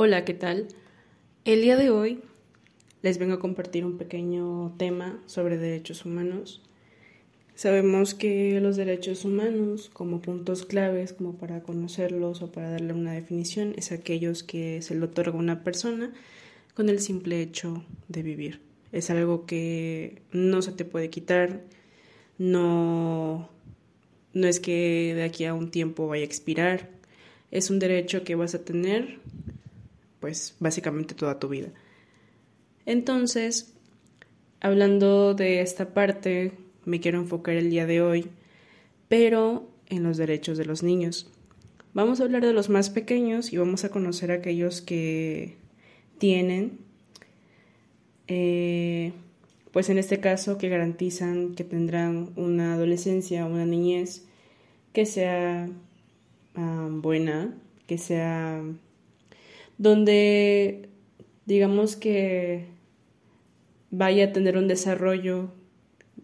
Hola, ¿qué tal? El día de hoy les vengo a compartir un pequeño tema sobre derechos humanos. Sabemos que los derechos humanos, como puntos claves, como para conocerlos o para darle una definición, es aquellos que se le otorga una persona con el simple hecho de vivir. Es algo que no se te puede quitar, no, no es que de aquí a un tiempo vaya a expirar, es un derecho que vas a tener pues básicamente toda tu vida. Entonces, hablando de esta parte, me quiero enfocar el día de hoy, pero en los derechos de los niños. Vamos a hablar de los más pequeños y vamos a conocer a aquellos que tienen, eh, pues en este caso, que garantizan que tendrán una adolescencia una niñez que sea ah, buena, que sea donde digamos que vaya a tener un desarrollo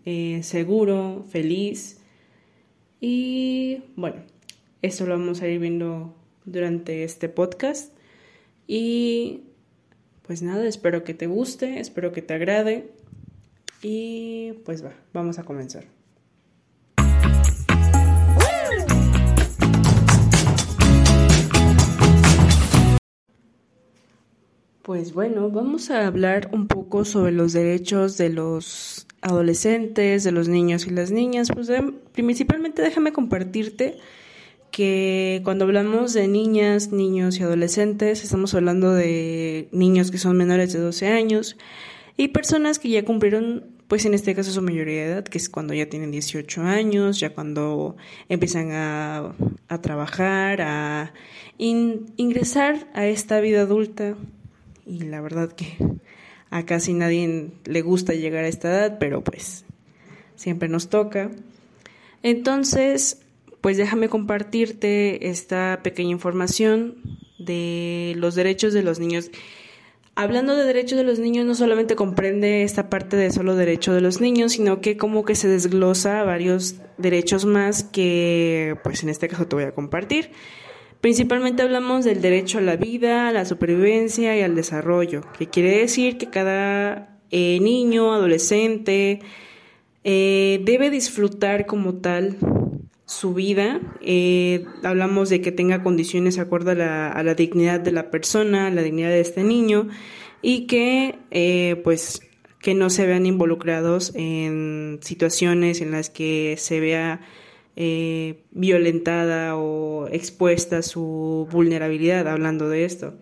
eh, seguro, feliz. Y bueno, eso lo vamos a ir viendo durante este podcast. Y pues nada, espero que te guste, espero que te agrade. Y pues va, vamos a comenzar. Pues bueno, vamos a hablar un poco sobre los derechos de los adolescentes, de los niños y las niñas. Pues principalmente déjame compartirte que cuando hablamos de niñas, niños y adolescentes, estamos hablando de niños que son menores de 12 años y personas que ya cumplieron, pues en este caso su mayoría de edad, que es cuando ya tienen 18 años, ya cuando empiezan a trabajar, a ingresar a esta vida adulta y la verdad que a casi nadie le gusta llegar a esta edad, pero pues siempre nos toca. Entonces, pues déjame compartirte esta pequeña información de los derechos de los niños. Hablando de derechos de los niños, no solamente comprende esta parte de solo derecho de los niños, sino que como que se desglosa varios derechos más que, pues en este caso te voy a compartir. Principalmente hablamos del derecho a la vida, a la supervivencia y al desarrollo, que quiere decir que cada eh, niño, adolescente, eh, debe disfrutar como tal su vida. Eh, hablamos de que tenga condiciones acorde a la, a la, dignidad de la persona, a la dignidad de este niño y que pues que no se vean involucrados en situaciones en las que se vea eh, violentada o expuesta su vulnerabilidad hablando de esto.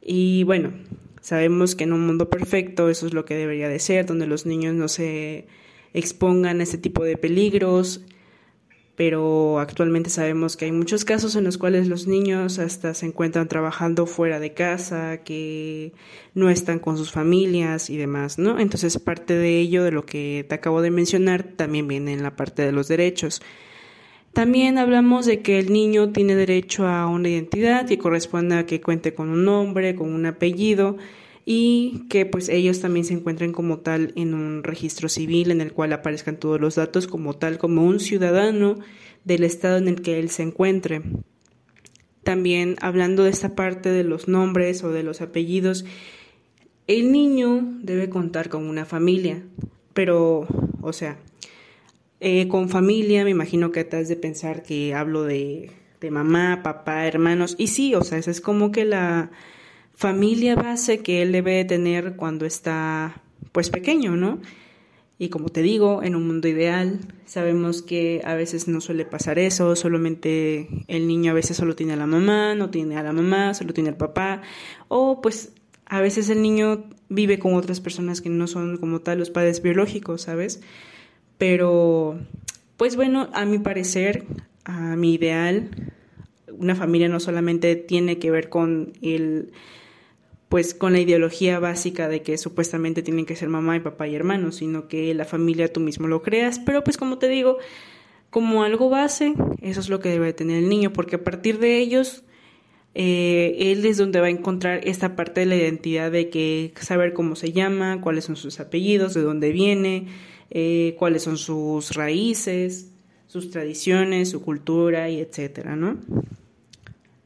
Y bueno, sabemos que en un mundo perfecto eso es lo que debería de ser, donde los niños no se expongan a este tipo de peligros, pero actualmente sabemos que hay muchos casos en los cuales los niños hasta se encuentran trabajando fuera de casa, que no están con sus familias y demás, ¿no? Entonces parte de ello, de lo que te acabo de mencionar, también viene en la parte de los derechos. También hablamos de que el niño tiene derecho a una identidad que corresponde a que cuente con un nombre, con un apellido, y que pues ellos también se encuentren como tal en un registro civil en el cual aparezcan todos los datos como tal como un ciudadano del estado en el que él se encuentre. También hablando de esta parte de los nombres o de los apellidos, el niño debe contar con una familia, pero, o sea, eh, con familia me imagino que te has de pensar que hablo de, de mamá, papá, hermanos, y sí, o sea, esa es como que la familia base que él debe tener cuando está pues pequeño, ¿no? Y como te digo, en un mundo ideal, sabemos que a veces no suele pasar eso, solamente el niño a veces solo tiene a la mamá, no tiene a la mamá, solo tiene al papá, o pues a veces el niño vive con otras personas que no son como tal los padres biológicos, ¿sabes? Pero, pues bueno, a mi parecer, a mi ideal, una familia no solamente tiene que ver con el pues con la ideología básica de que supuestamente tienen que ser mamá y papá y hermanos, sino que la familia tú mismo lo creas, pero pues como te digo, como algo base, eso es lo que debe tener el niño, porque a partir de ellos, eh, él es donde va a encontrar esta parte de la identidad de que saber cómo se llama, cuáles son sus apellidos, de dónde viene, eh, cuáles son sus raíces, sus tradiciones, su cultura y etcétera, ¿no?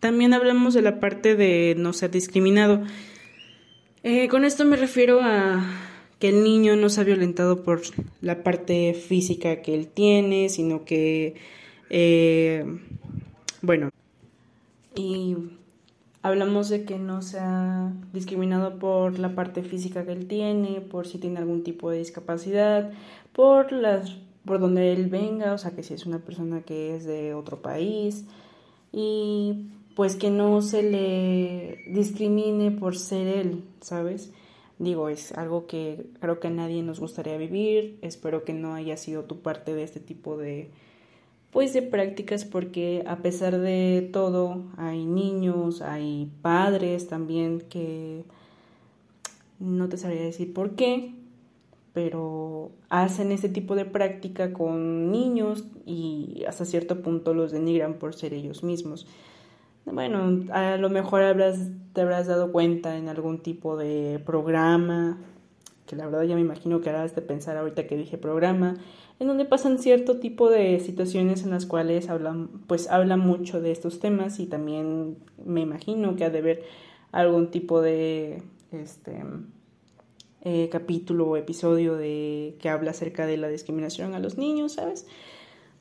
También hablamos de la parte de no ser discriminado. Eh, con esto me refiero a que el niño no sea violentado por la parte física que él tiene, sino que, eh, bueno, y hablamos de que no sea discriminado por la parte física que él tiene, por si tiene algún tipo de discapacidad, por las por donde él venga, o sea, que si es una persona que es de otro país y pues que no se le discrimine por ser él, ¿sabes? Digo, es algo que creo que a nadie nos gustaría vivir, espero que no haya sido tu parte de este tipo de pues de prácticas porque a pesar de todo hay niños, hay padres también que no te sabría decir por qué, pero hacen este tipo de práctica con niños y hasta cierto punto los denigran por ser ellos mismos. Bueno, a lo mejor habrás, te habrás dado cuenta en algún tipo de programa, que la verdad ya me imagino que harás de pensar ahorita que dije programa, en donde pasan cierto tipo de situaciones en las cuales hablan, pues habla mucho de estos temas y también me imagino que ha de haber algún tipo de este eh, capítulo o episodio de que habla acerca de la discriminación a los niños, ¿sabes?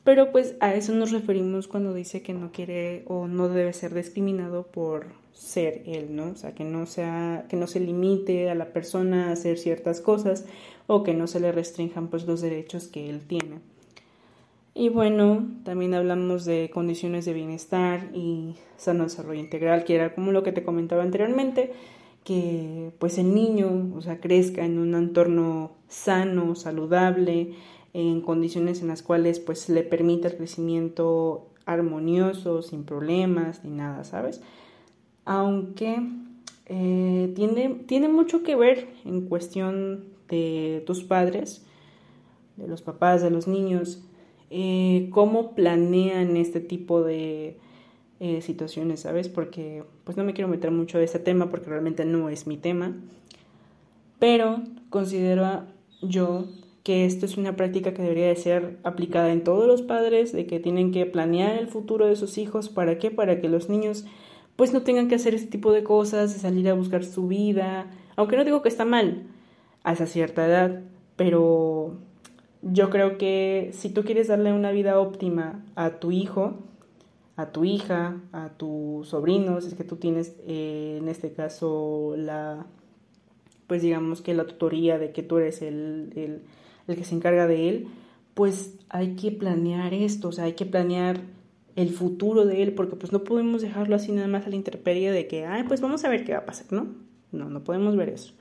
Pero pues a eso nos referimos cuando dice que no quiere o no debe ser discriminado por ser él, ¿no? O sea, que no sea que no se limite a la persona a hacer ciertas cosas o que no se le restrinjan pues los derechos que él tiene. Y bueno, también hablamos de condiciones de bienestar y sano desarrollo integral, que era como lo que te comentaba anteriormente, que pues el niño, o sea, crezca en un entorno sano, saludable, en condiciones en las cuales pues le permita el crecimiento armonioso, sin problemas ni nada, ¿sabes? Aunque eh, tiene, tiene mucho que ver en cuestión de tus padres, de los papás, de los niños, eh, cómo planean este tipo de eh, situaciones, ¿sabes? Porque pues no me quiero meter mucho de este tema porque realmente no es mi tema, pero considero yo que esto es una práctica que debería de ser aplicada en todos los padres, de que tienen que planear el futuro de sus hijos, ¿para qué? Para que los niños pues no tengan que hacer este tipo de cosas, de salir a buscar su vida, aunque no digo que está mal a esa cierta edad, pero yo creo que si tú quieres darle una vida óptima a tu hijo, a tu hija, a tus sobrinos, es que tú tienes eh, en este caso la, pues digamos que la tutoría de que tú eres el, el, el que se encarga de él, pues hay que planear esto, o sea, hay que planear el futuro de él, porque pues no podemos dejarlo así nada más a la intemperie de que, ay, pues vamos a ver qué va a pasar, ¿no? No, no podemos ver eso.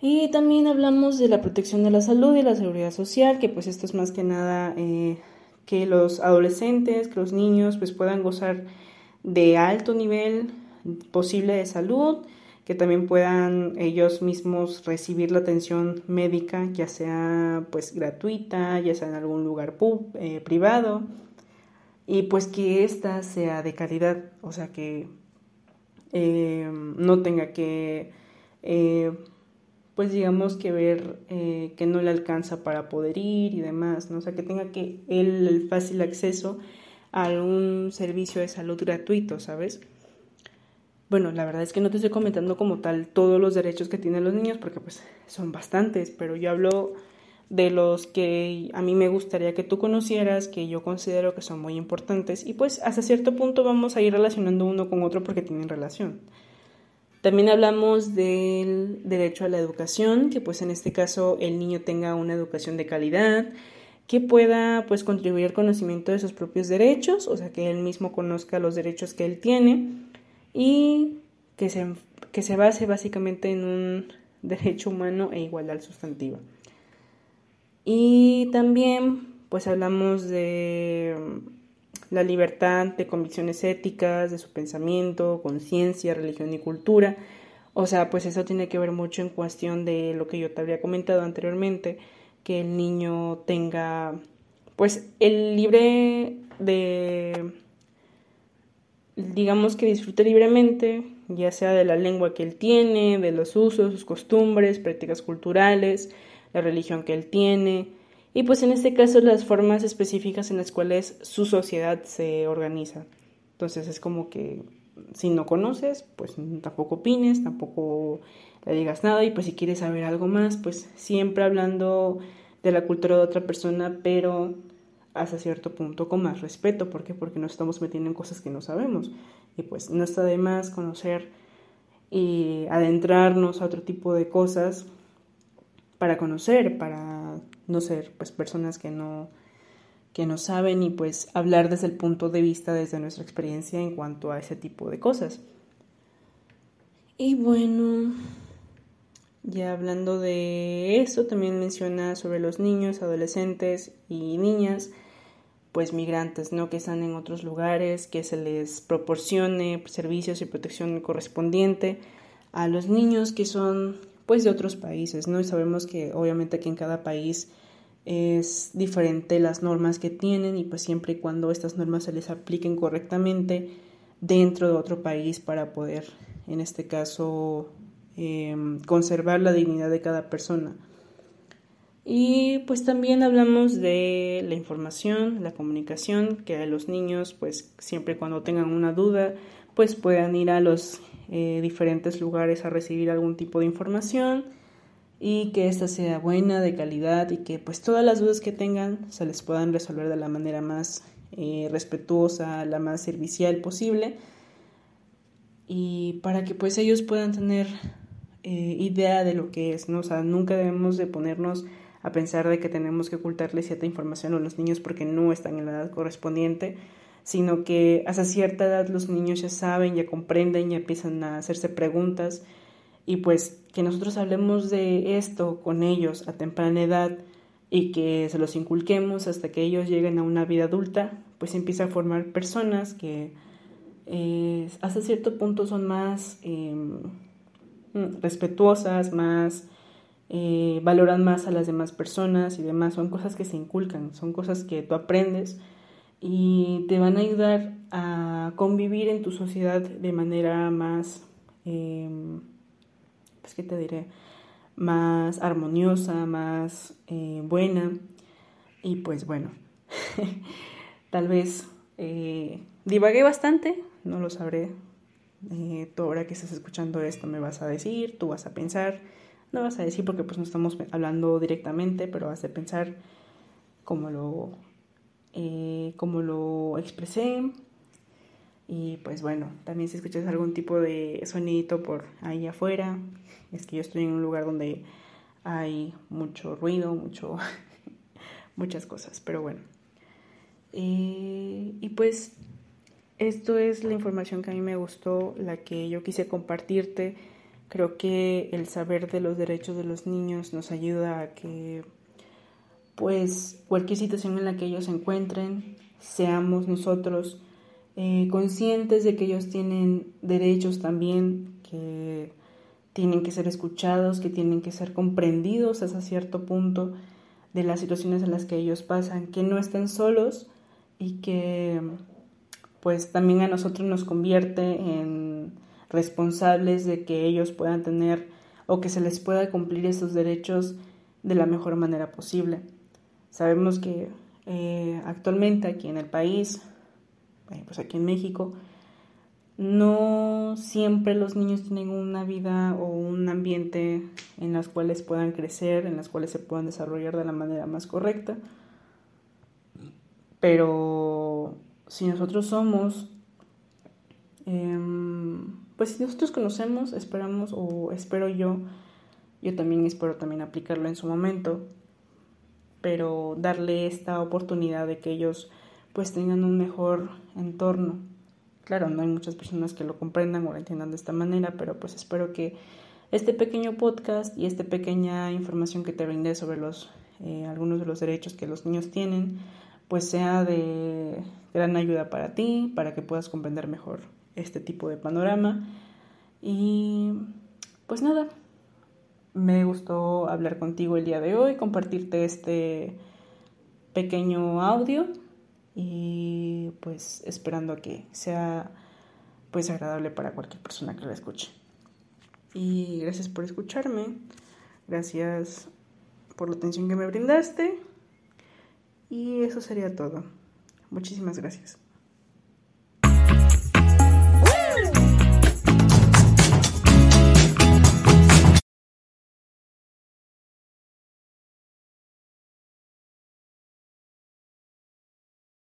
Y también hablamos de la protección de la salud y la seguridad social, que pues esto es más que nada eh, que los adolescentes, que los niños pues puedan gozar de alto nivel posible de salud, que también puedan ellos mismos recibir la atención médica, ya sea pues gratuita, ya sea en algún lugar eh, privado, y pues que ésta sea de calidad, o sea que eh, no tenga que pues digamos que ver eh, que no le alcanza para poder ir y demás, ¿no? O sea, que tenga que él el fácil acceso a un servicio de salud gratuito, ¿sabes? Bueno, la verdad es que no te estoy comentando como tal todos los derechos que tienen los niños, porque pues son bastantes, pero yo hablo de los que a mí me gustaría que tú conocieras, que yo considero que son muy importantes, y pues hasta cierto punto vamos a ir relacionando uno con otro porque tienen relación. También hablamos del derecho a la educación, que pues en este caso el niño tenga una educación de calidad, que pueda pues contribuir al conocimiento de sus propios derechos, o sea, que él mismo conozca los derechos que él tiene y que se, que se base básicamente en un derecho humano e igualdad sustantiva. Y también pues hablamos de la libertad de convicciones éticas, de su pensamiento, conciencia, religión y cultura. O sea, pues eso tiene que ver mucho en cuestión de lo que yo te había comentado anteriormente, que el niño tenga, pues, el libre de, digamos que disfrute libremente, ya sea de la lengua que él tiene, de los usos, sus costumbres, prácticas culturales, la religión que él tiene, y pues en este caso las formas específicas en las cuales su sociedad se organiza. Entonces es como que si no conoces, pues tampoco opines, tampoco le digas nada y pues si quieres saber algo más, pues siempre hablando de la cultura de otra persona, pero hasta cierto punto con más respeto. ¿Por qué? Porque nos estamos metiendo en cosas que no sabemos. Y pues no está de más conocer y adentrarnos a otro tipo de cosas para conocer, para no ser pues personas que no que no saben y pues hablar desde el punto de vista, desde nuestra experiencia en cuanto a ese tipo de cosas. Y bueno, ya hablando de eso, también menciona sobre los niños, adolescentes y niñas, pues migrantes, ¿no? Que están en otros lugares, que se les proporcione servicios y protección correspondiente a los niños que son pues de otros países, ¿no? Y sabemos que obviamente que en cada país es diferente las normas que tienen y pues siempre y cuando estas normas se les apliquen correctamente dentro de otro país para poder, en este caso, em, conservar la dignidad de cada persona. Y pues también hablamos de la información, la comunicación, que a los niños pues siempre cuando tengan una duda pues puedan ir a los eh, diferentes lugares a recibir algún tipo de información y que ésta sea buena, de calidad y que pues todas las dudas que tengan se les puedan resolver de la manera más eh, respetuosa, la más servicial posible y para que pues ellos puedan tener eh, idea de lo que es, ¿no? O sea, nunca debemos de ponernos a pensar de que tenemos que ocultarle cierta información a los niños porque no están en la edad correspondiente, sino que hasta cierta edad los niños ya saben, ya comprenden, ya empiezan a hacerse preguntas. Y pues que nosotros hablemos de esto con ellos a temprana edad y que se los inculquemos hasta que ellos lleguen a una vida adulta, pues empieza a formar personas que eh, hasta cierto punto son más em, respetuosas, más eh, valoran más a las demás personas y demás. Son cosas que se inculcan, son cosas que tú aprendes y te van a ayudar a convivir en tu sociedad de manera más, eh, pues qué te diré, más armoniosa, más eh, buena. Y pues bueno, tal vez eh, divagué bastante, no lo sabré. tú ahora que estás escuchando esto me vas a decir, tú vas a pensar no vas a decir porque pues no estamos hablando directamente, pero vas a pensar cómo lo, eh, lo expresé. Y pues bueno, también si escuchas algún tipo de sonidito por ahí afuera, es que yo estoy en un lugar donde hay mucho ruido, mucho, muchas cosas, pero bueno. Eh, y pues esto es la información que a mí me gustó, la que yo quise compartirte Creo que el saber de los derechos de los niños nos ayuda a que, pues, cualquier situación en la que ellos se encuentren, seamos nosotros eh, conscientes de que ellos tienen derechos también, que tienen que ser escuchados, que tienen que ser comprendidos hasta cierto punto de las situaciones en las que ellos pasan, que no estén solos y que pues también a nosotros nos convierte en responsables de que ellos puedan tener o que se les pueda cumplir esos derechos de la mejor manera posible. Sabemos que eh, actualmente aquí en el país, eh, pues aquí en México, no siempre los niños tienen una vida o un ambiente en las cuales puedan crecer, en las cuales se puedan desarrollar de la manera más correcta. Pero si nosotros somos em, pues si nosotros conocemos, esperamos o espero yo, yo también espero también aplicarlo en su momento, pero darle esta oportunidad de que ellos pues tengan un mejor entorno. Claro, no hay muchas personas que lo comprendan o lo entiendan de esta manera, pero pues espero que este pequeño podcast y esta pequeña información que te brindé sobre los eh, algunos de los derechos que los niños tienen, pues sea de gran ayuda para ti, para que puedas comprender mejor este tipo de panorama. Y pues nada, me gustó hablar contigo el día de hoy, compartirte este pequeño audio y pues esperando que sea pues agradable para cualquier persona que lo escuche. Y gracias por escucharme, gracias por la atención que me brindaste y eso sería todo. Muchísimas gracias.